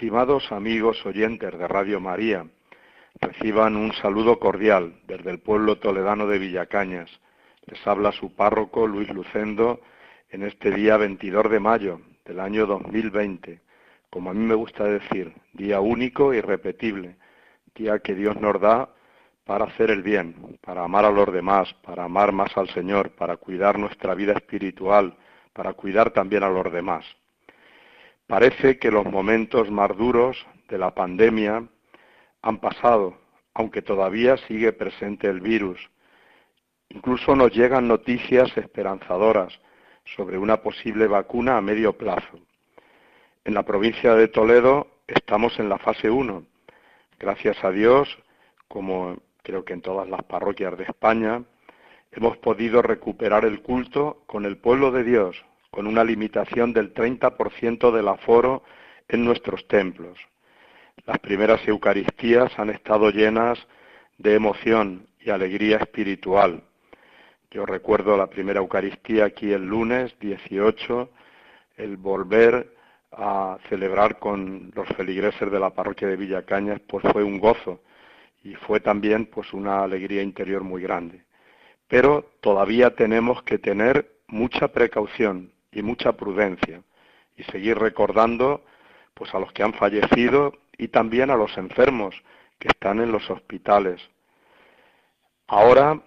Estimados amigos oyentes de Radio María, reciban un saludo cordial desde el pueblo toledano de Villacañas. Les habla su párroco Luis Lucendo en este día 22 de mayo del año 2020, como a mí me gusta decir, día único y repetible, día que Dios nos da para hacer el bien, para amar a los demás, para amar más al Señor, para cuidar nuestra vida espiritual, para cuidar también a los demás. Parece que los momentos más duros de la pandemia han pasado, aunque todavía sigue presente el virus. Incluso nos llegan noticias esperanzadoras sobre una posible vacuna a medio plazo. En la provincia de Toledo estamos en la fase 1. Gracias a Dios, como creo que en todas las parroquias de España, hemos podido recuperar el culto con el pueblo de Dios, con una limitación del 30% del aforo en nuestros templos. Las primeras Eucaristías han estado llenas de emoción y alegría espiritual. Yo recuerdo la primera Eucaristía aquí el lunes 18, el volver a celebrar con los feligreses de la parroquia de Villacañas, pues fue un gozo y fue también pues una alegría interior muy grande. Pero todavía tenemos que tener mucha precaución y mucha prudencia y seguir recordando pues a los que han fallecido y también a los enfermos que están en los hospitales. Ahora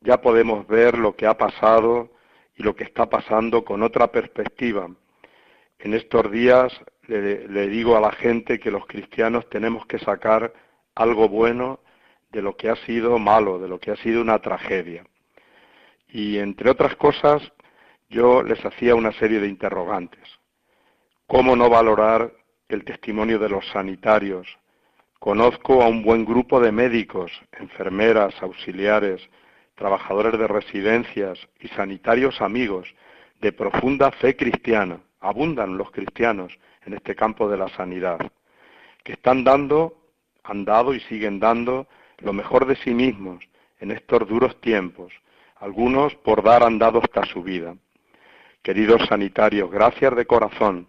ya podemos ver lo que ha pasado y lo que está pasando con otra perspectiva. En estos días le, le digo a la gente que los cristianos tenemos que sacar algo bueno de lo que ha sido malo, de lo que ha sido una tragedia. Y entre otras cosas, yo les hacía una serie de interrogantes. ¿Cómo no valorar el testimonio de los sanitarios? Conozco a un buen grupo de médicos, enfermeras, auxiliares, trabajadores de residencias y sanitarios amigos de profunda fe cristiana. Abundan los cristianos en este campo de la sanidad, que están dando, han dado y siguen dando lo mejor de sí mismos en estos duros tiempos. Algunos por dar han dado hasta su vida. Queridos sanitarios, gracias de corazón.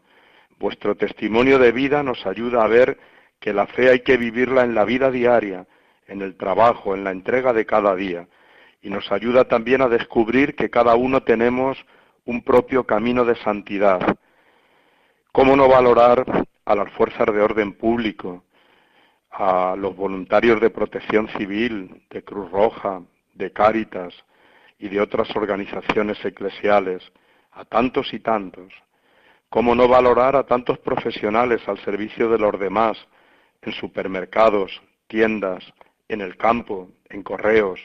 Vuestro testimonio de vida nos ayuda a ver que la fe hay que vivirla en la vida diaria, en el trabajo, en la entrega de cada día. Y nos ayuda también a descubrir que cada uno tenemos un propio camino de santidad. ¿Cómo no valorar a las fuerzas de orden público, a los voluntarios de protección civil, de Cruz Roja, de Cáritas y de otras organizaciones eclesiales? A tantos y tantos. ¿Cómo no valorar a tantos profesionales al servicio de los demás en supermercados, tiendas, en el campo, en correos?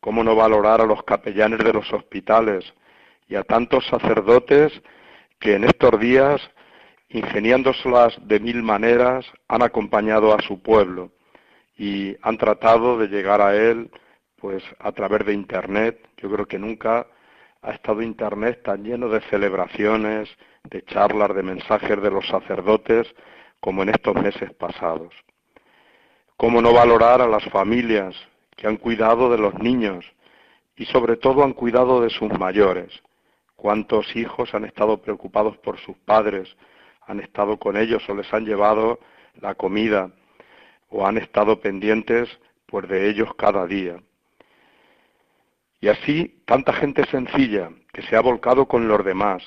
¿Cómo no valorar a los capellanes de los hospitales y a tantos sacerdotes que en estos días, ingeniándoselas de mil maneras, han acompañado a su pueblo y han tratado de llegar a él pues a través de internet. Yo creo que nunca ha estado Internet tan lleno de celebraciones, de charlas, de mensajes de los sacerdotes, como en estos meses pasados. ¿Cómo no valorar a las familias que han cuidado de los niños y sobre todo han cuidado de sus mayores? ¿Cuántos hijos han estado preocupados por sus padres, han estado con ellos o les han llevado la comida o han estado pendientes pues de ellos cada día? Y así tanta gente sencilla que se ha volcado con los demás,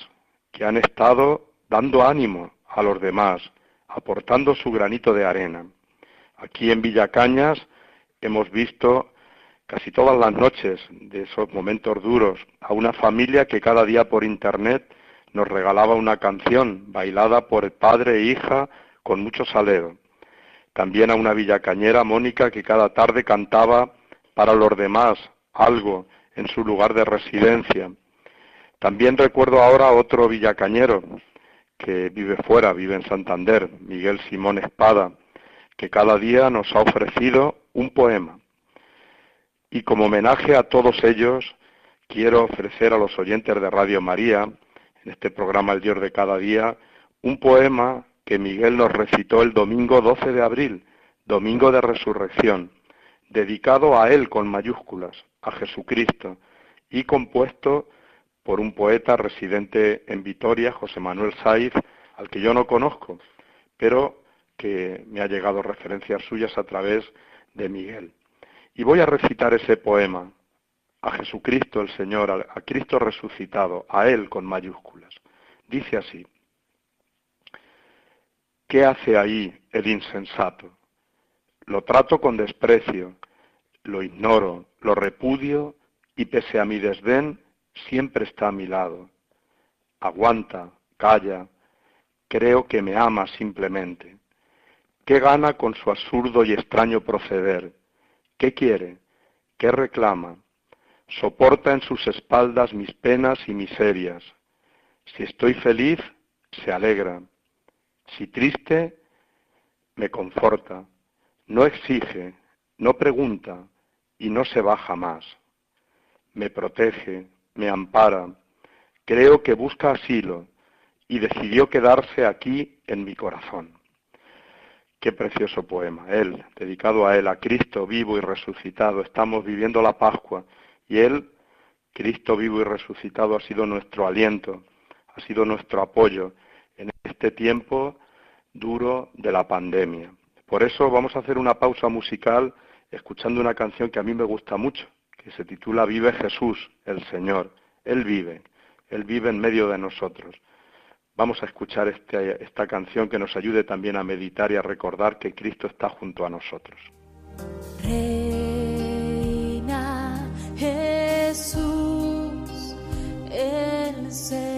que han estado dando ánimo a los demás, aportando su granito de arena. Aquí en Villacañas hemos visto casi todas las noches de esos momentos duros a una familia que cada día por internet nos regalaba una canción bailada por el padre e hija con mucho salero. También a una villacañera, Mónica, que cada tarde cantaba para los demás algo en su lugar de residencia. También recuerdo ahora a otro villacañero que vive fuera, vive en Santander, Miguel Simón Espada, que cada día nos ha ofrecido un poema. Y como homenaje a todos ellos, quiero ofrecer a los oyentes de Radio María, en este programa El Dios de cada día, un poema que Miguel nos recitó el domingo 12 de abril, domingo de resurrección, dedicado a Él con mayúsculas, a Jesucristo, y compuesto por un poeta residente en Vitoria, José Manuel Saiz, al que yo no conozco, pero que me ha llegado referencias suyas a través de Miguel. Y voy a recitar ese poema a Jesucristo el Señor, a Cristo resucitado, a Él con mayúsculas. Dice así, ¿qué hace ahí el insensato? Lo trato con desprecio, lo ignoro, lo repudio y pese a mi desdén, siempre está a mi lado. Aguanta, calla, creo que me ama simplemente. ¿Qué gana con su absurdo y extraño proceder? ¿Qué quiere? ¿Qué reclama? Soporta en sus espaldas mis penas y miserias. Si estoy feliz, se alegra. Si triste, me conforta. No exige, no pregunta y no se va jamás. Me protege, me ampara, creo que busca asilo y decidió quedarse aquí en mi corazón. Qué precioso poema, él, dedicado a él, a Cristo vivo y resucitado. Estamos viviendo la Pascua y él, Cristo vivo y resucitado, ha sido nuestro aliento, ha sido nuestro apoyo en este tiempo duro de la pandemia. Por eso vamos a hacer una pausa musical escuchando una canción que a mí me gusta mucho, que se titula Vive Jesús, el Señor. Él vive, Él vive en medio de nosotros. Vamos a escuchar este, esta canción que nos ayude también a meditar y a recordar que Cristo está junto a nosotros. Reina Jesús, el Señor.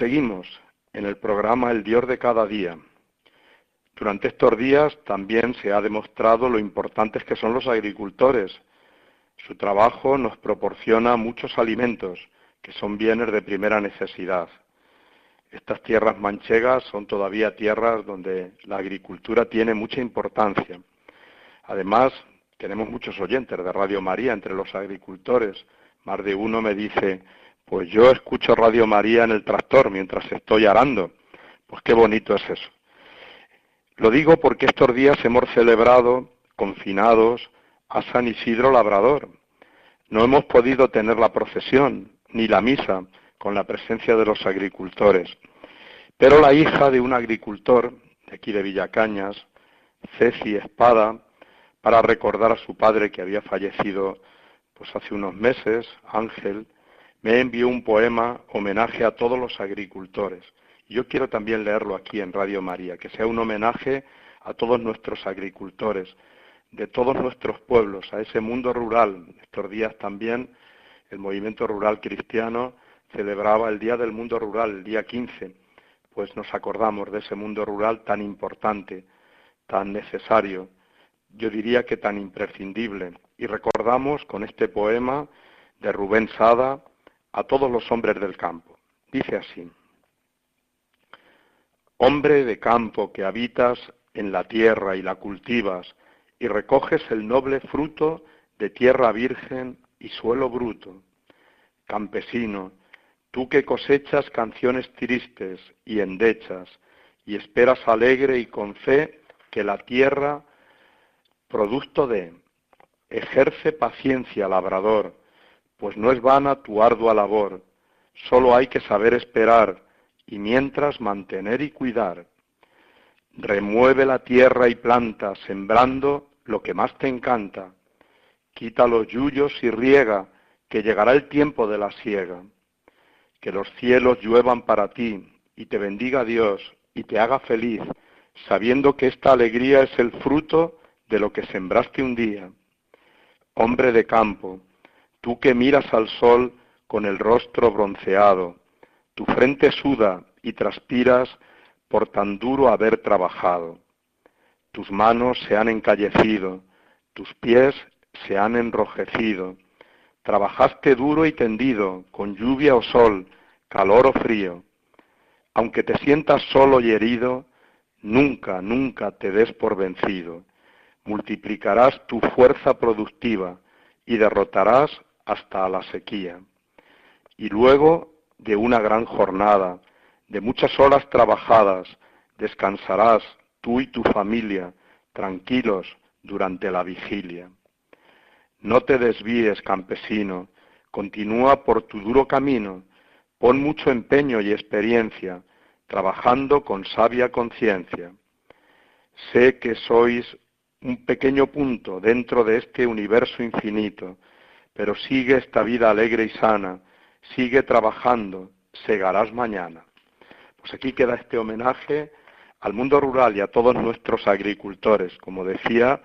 Seguimos en el programa El Dios de cada día. Durante estos días también se ha demostrado lo importantes que son los agricultores. Su trabajo nos proporciona muchos alimentos, que son bienes de primera necesidad. Estas tierras manchegas son todavía tierras donde la agricultura tiene mucha importancia. Además, tenemos muchos oyentes de Radio María entre los agricultores. Más de uno me dice, pues yo escucho Radio María en el tractor mientras estoy arando. Pues qué bonito es eso. Lo digo porque estos días hemos celebrado, confinados, a San Isidro Labrador. No hemos podido tener la procesión ni la misa con la presencia de los agricultores. Pero la hija de un agricultor de aquí de Villacañas, Ceci Espada, para recordar a su padre que había fallecido pues hace unos meses, Ángel, me envió un poema homenaje a todos los agricultores. Yo quiero también leerlo aquí en Radio María, que sea un homenaje a todos nuestros agricultores, de todos nuestros pueblos, a ese mundo rural. Estos días también el movimiento rural cristiano celebraba el Día del Mundo Rural, el día 15, pues nos acordamos de ese mundo rural tan importante, tan necesario, yo diría que tan imprescindible. Y recordamos con este poema de Rubén Sada, a todos los hombres del campo. Dice así, Hombre de campo que habitas en la tierra y la cultivas y recoges el noble fruto de tierra virgen y suelo bruto. Campesino, tú que cosechas canciones tristes y endechas, y esperas alegre y con fe que la tierra, producto de, ejerce paciencia labrador, pues no es vana tu ardua labor, solo hay que saber esperar, y mientras mantener y cuidar. Remueve la tierra y planta, sembrando lo que más te encanta. Quita los yuyos y riega, que llegará el tiempo de la siega. Que los cielos lluevan para ti, y te bendiga Dios, y te haga feliz, sabiendo que esta alegría es el fruto de lo que sembraste un día. Hombre de campo, tú que miras al sol con el rostro bronceado, tu frente suda y transpiras por tan duro haber trabajado. Tus manos se han encallecido, tus pies se han enrojecido. Trabajaste duro y tendido, con lluvia o sol, calor o frío. Aunque te sientas solo y herido, nunca, nunca te des por vencido. Multiplicarás tu fuerza productiva y derrotarás hasta la sequía. Y luego de una gran jornada, de muchas horas trabajadas, descansarás tú y tu familia tranquilos durante la vigilia. No te desvíes, campesino, continúa por tu duro camino, pon mucho empeño y experiencia, trabajando con sabia conciencia. Sé que sois un pequeño punto dentro de este universo infinito, pero sigue esta vida alegre y sana, sigue trabajando, segarás mañana. Pues aquí queda este homenaje al mundo rural y a todos nuestros agricultores. Como decía,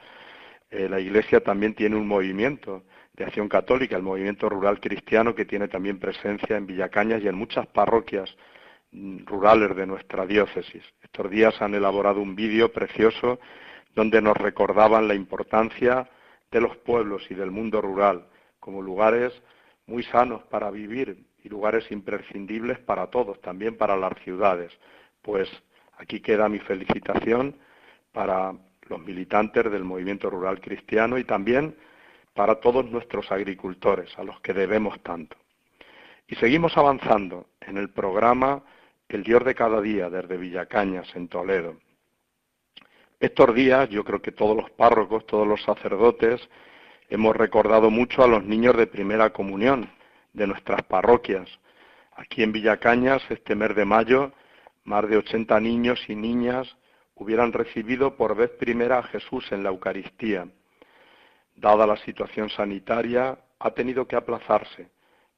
eh, la Iglesia también tiene un movimiento de acción católica, el movimiento rural cristiano, que tiene también presencia en Villacañas y en muchas parroquias mm, rurales de nuestra diócesis. Estos días han elaborado un vídeo precioso donde nos recordaban la importancia de los pueblos y del mundo rural como lugares muy sanos para vivir y lugares imprescindibles para todos, también para las ciudades. Pues aquí queda mi felicitación para los militantes del movimiento rural cristiano y también para todos nuestros agricultores, a los que debemos tanto. Y seguimos avanzando en el programa El Dios de cada día desde Villacañas, en Toledo. Estos días yo creo que todos los párrocos, todos los sacerdotes, hemos recordado mucho a los niños de primera comunión de nuestras parroquias. Aquí en Villacañas, este mes de mayo, más de 80 niños y niñas hubieran recibido por vez primera a Jesús en la Eucaristía. Dada la situación sanitaria, ha tenido que aplazarse,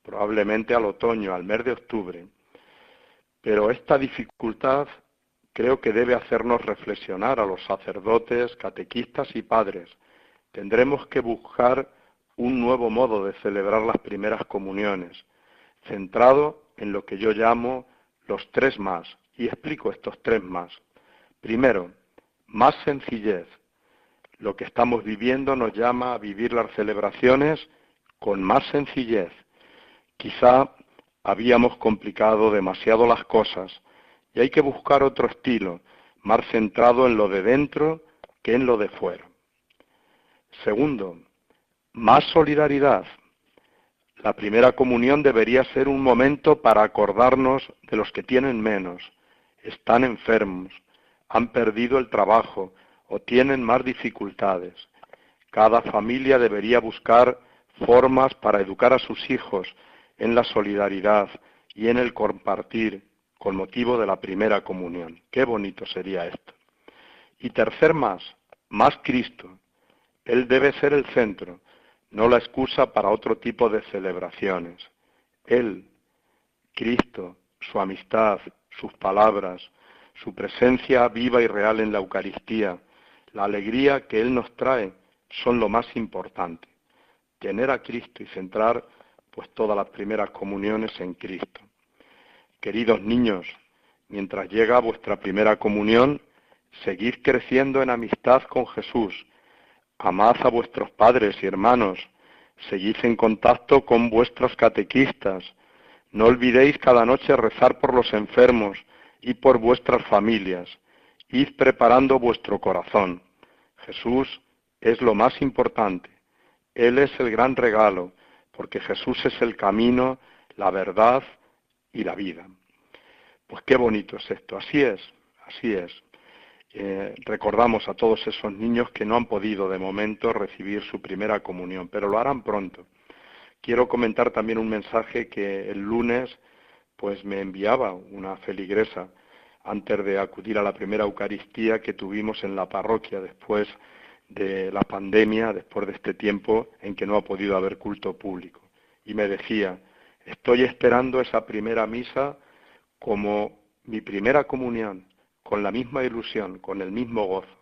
probablemente al otoño, al mes de octubre. Pero esta dificultad creo que debe hacernos reflexionar a los sacerdotes, catequistas y padres. Tendremos que buscar un nuevo modo de celebrar las primeras comuniones, centrado en lo que yo llamo los tres más, y explico estos tres más. Primero, más sencillez. Lo que estamos viviendo nos llama a vivir las celebraciones con más sencillez. Quizá habíamos complicado demasiado las cosas y hay que buscar otro estilo, más centrado en lo de dentro que en lo de fuera. Segundo, más solidaridad. La primera comunión debería ser un momento para acordarnos de los que tienen menos, están enfermos, han perdido el trabajo o tienen más dificultades. Cada familia debería buscar formas para educar a sus hijos en la solidaridad y en el compartir con motivo de la primera comunión. Qué bonito sería esto. Y tercer más, más Cristo. Él debe ser el centro no la excusa para otro tipo de celebraciones. Él, Cristo, su amistad, sus palabras, su presencia viva y real en la Eucaristía, la alegría que Él nos trae son lo más importante. Tener a Cristo y centrar pues todas las primeras comuniones en Cristo. Queridos niños, mientras llega vuestra primera comunión, seguid creciendo en amistad con Jesús, Amad a vuestros padres y hermanos, seguid en contacto con vuestros catequistas, no olvidéis cada noche rezar por los enfermos y por vuestras familias, id preparando vuestro corazón. Jesús es lo más importante. Él es el gran regalo, porque Jesús es el camino, la verdad y la vida. Pues qué bonito es esto, así es, así es. Recordamos a todos esos niños que no han podido de momento recibir su primera comunión, pero lo harán pronto. Quiero comentar también un mensaje que el lunes pues me enviaba una feligresa antes de acudir a la primera Eucaristía que tuvimos en la parroquia después de la pandemia, después de este tiempo en que no ha podido haber culto público. Y me decía, estoy esperando esa primera misa como mi primera comunión, con la misma ilusión, con el mismo gozo.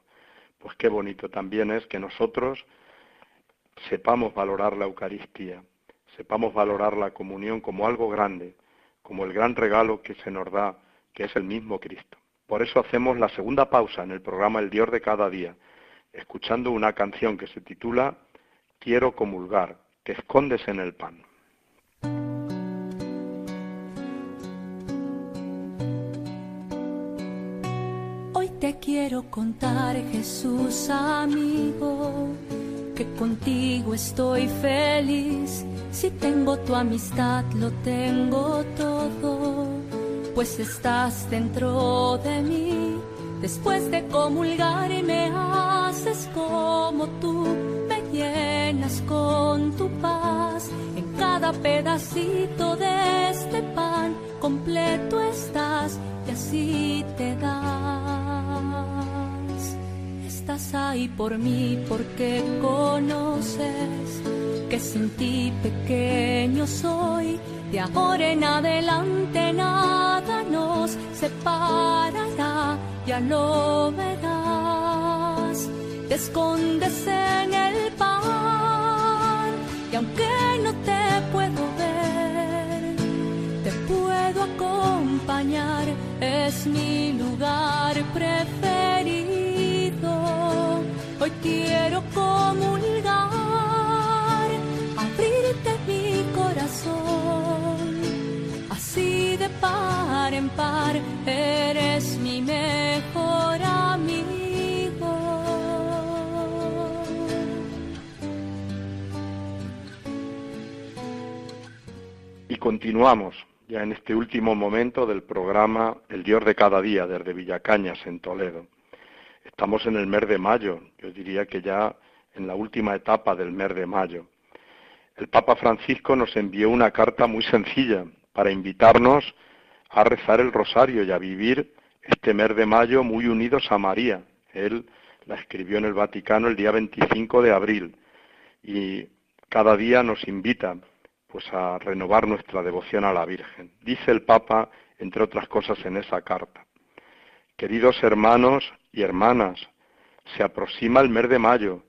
Pues qué bonito también es que nosotros sepamos valorar la Eucaristía, sepamos valorar la comunión como algo grande, como el gran regalo que se nos da, que es el mismo Cristo. Por eso hacemos la segunda pausa en el programa El Dios de cada día, escuchando una canción que se titula Quiero comulgar, te escondes en el pan. Quiero contar, Jesús amigo, que contigo estoy feliz. Si tengo tu amistad, lo tengo todo, pues estás dentro de mí. Después de comulgar y me haces como tú, me llenas con tu paz. En cada pedacito de este pan completo estás y así te das ahí por mí porque conoces que sin ti pequeño soy. De ahora en adelante nada nos separará, ya lo verás. Te escondes en el pan y aunque no te puedo ver, te puedo acompañar, es mi lugar preferido. En par, eres mi mejor amigo. Y continuamos ya en este último momento del programa El Dios de cada día desde Villacañas en Toledo. Estamos en el mes de mayo, yo diría que ya en la última etapa del mes de mayo. El Papa Francisco nos envió una carta muy sencilla para invitarnos a rezar el rosario y a vivir este mes de mayo muy unidos a María. Él la escribió en el Vaticano el día 25 de abril y cada día nos invita pues a renovar nuestra devoción a la Virgen. Dice el Papa, entre otras cosas, en esa carta. Queridos hermanos y hermanas, se aproxima el mes de mayo,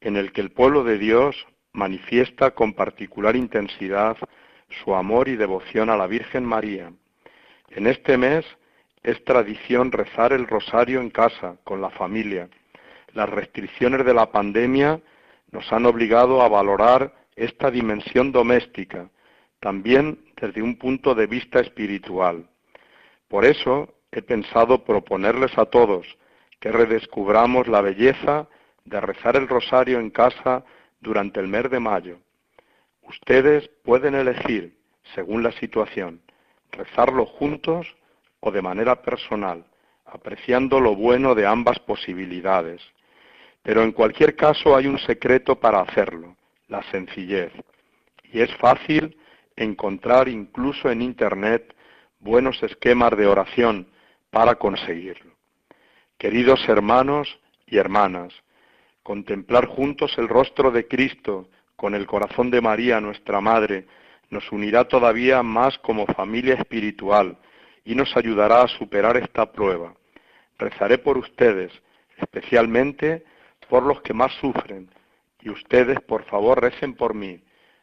en el que el pueblo de Dios manifiesta con particular intensidad su amor y devoción a la Virgen María. En este mes es tradición rezar el rosario en casa, con la familia. Las restricciones de la pandemia nos han obligado a valorar esta dimensión doméstica, también desde un punto de vista espiritual. Por eso he pensado proponerles a todos que redescubramos la belleza de rezar el rosario en casa durante el mes de mayo. Ustedes pueden elegir, según la situación, rezarlo juntos o de manera personal, apreciando lo bueno de ambas posibilidades. Pero en cualquier caso hay un secreto para hacerlo, la sencillez. Y es fácil encontrar incluso en Internet buenos esquemas de oración para conseguirlo. Queridos hermanos y hermanas, contemplar juntos el rostro de Cristo con el corazón de María, nuestra Madre, nos unirá todavía más como familia espiritual y nos ayudará a superar esta prueba. Rezaré por ustedes, especialmente por los que más sufren, y ustedes, por favor, recen por mí.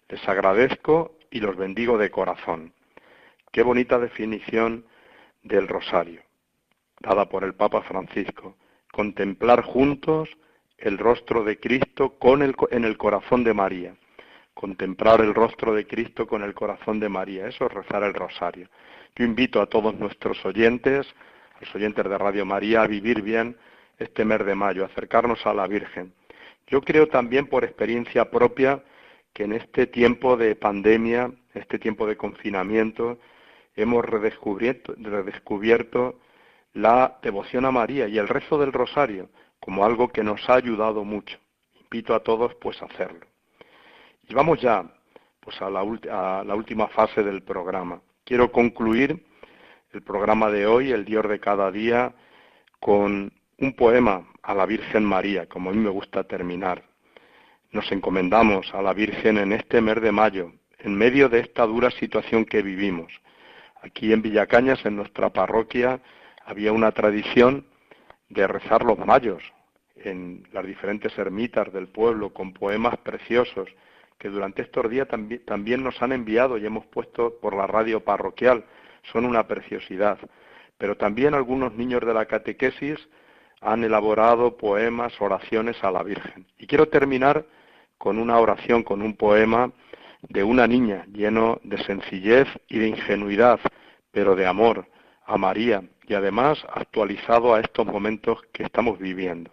Les agradezco y los bendigo de corazón. Qué bonita definición del rosario dada por el Papa Francisco, contemplar juntos el rostro de Cristo con el, en el corazón de María. Contemplar el rostro de Cristo con el corazón de María, eso es rezar el rosario. Yo invito a todos nuestros oyentes, a los oyentes de Radio María, a vivir bien este mes de mayo, acercarnos a la Virgen, Yo creo también por experiencia propia que en este tiempo de pandemia, este tiempo de confinamiento, hemos redescubierto, redescubierto la devoción a María y el rezo del rosario como algo que nos ha ayudado mucho. Invito a todos pues a hacerlo. Y vamos ya pues a la, a la última fase del programa. Quiero concluir el programa de hoy, el Dios de cada día, con un poema a la Virgen María, como a mí me gusta terminar. Nos encomendamos a la Virgen en este mes de mayo, en medio de esta dura situación que vivimos. Aquí en Villacañas, en nuestra parroquia, había una tradición de rezar los mayos en las diferentes ermitas del pueblo con poemas preciosos que durante estos días también, nos han enviado y hemos puesto por la radio parroquial. Son una preciosidad. Pero también algunos niños de la catequesis han elaborado poemas, oraciones a la Virgen. Y quiero terminar con una oración, con un poema de una niña lleno de sencillez y de ingenuidad, pero de amor a María y además actualizado a estos momentos que estamos viviendo.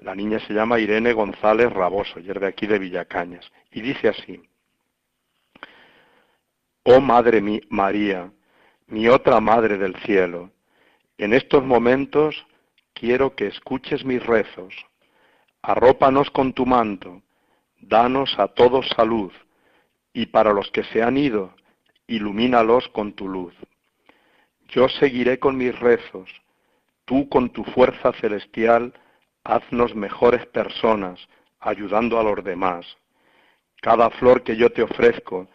La niña se llama Irene González Raboso y es de aquí de Villacañas. Y dice así, Oh Madre mi María, mi otra Madre del cielo, en estos momentos quiero que escuches mis rezos. Arrópanos con tu manto, danos a todos salud, y para los que se han ido, ilumínalos con tu luz. Yo seguiré con mis rezos, tú con tu fuerza celestial, haznos mejores personas, ayudando a los demás. Cada flor que yo te ofrezco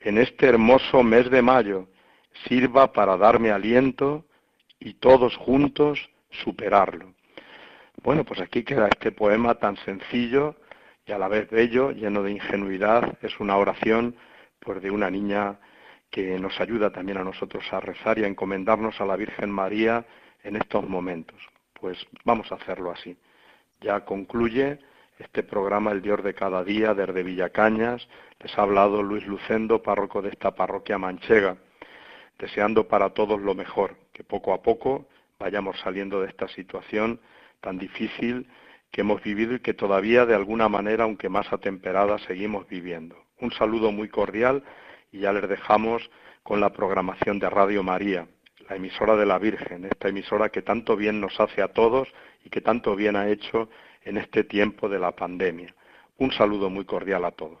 en este hermoso mes de mayo sirva para darme aliento y todos juntos superarlo. Bueno, pues aquí queda este poema tan sencillo y a la vez bello, lleno de ingenuidad. Es una oración pues de una niña que nos ayuda también a nosotros a rezar y a encomendarnos a la Virgen María en estos momentos. Pues vamos a hacerlo así. Ya concluye este programa El Dios de cada día desde Villacañas. Les ha hablado Luis Lucendo, párroco de esta parroquia manchega, deseando para todos lo mejor, que poco a poco vayamos saliendo de esta situación tan difícil que hemos vivido y que todavía de alguna manera, aunque más atemperada, seguimos viviendo. Un saludo muy cordial y ya les dejamos con la programación de Radio María, la emisora de la Virgen, esta emisora que tanto bien nos hace a todos y que tanto bien ha hecho en este tiempo de la pandemia. Un saludo muy cordial a todos.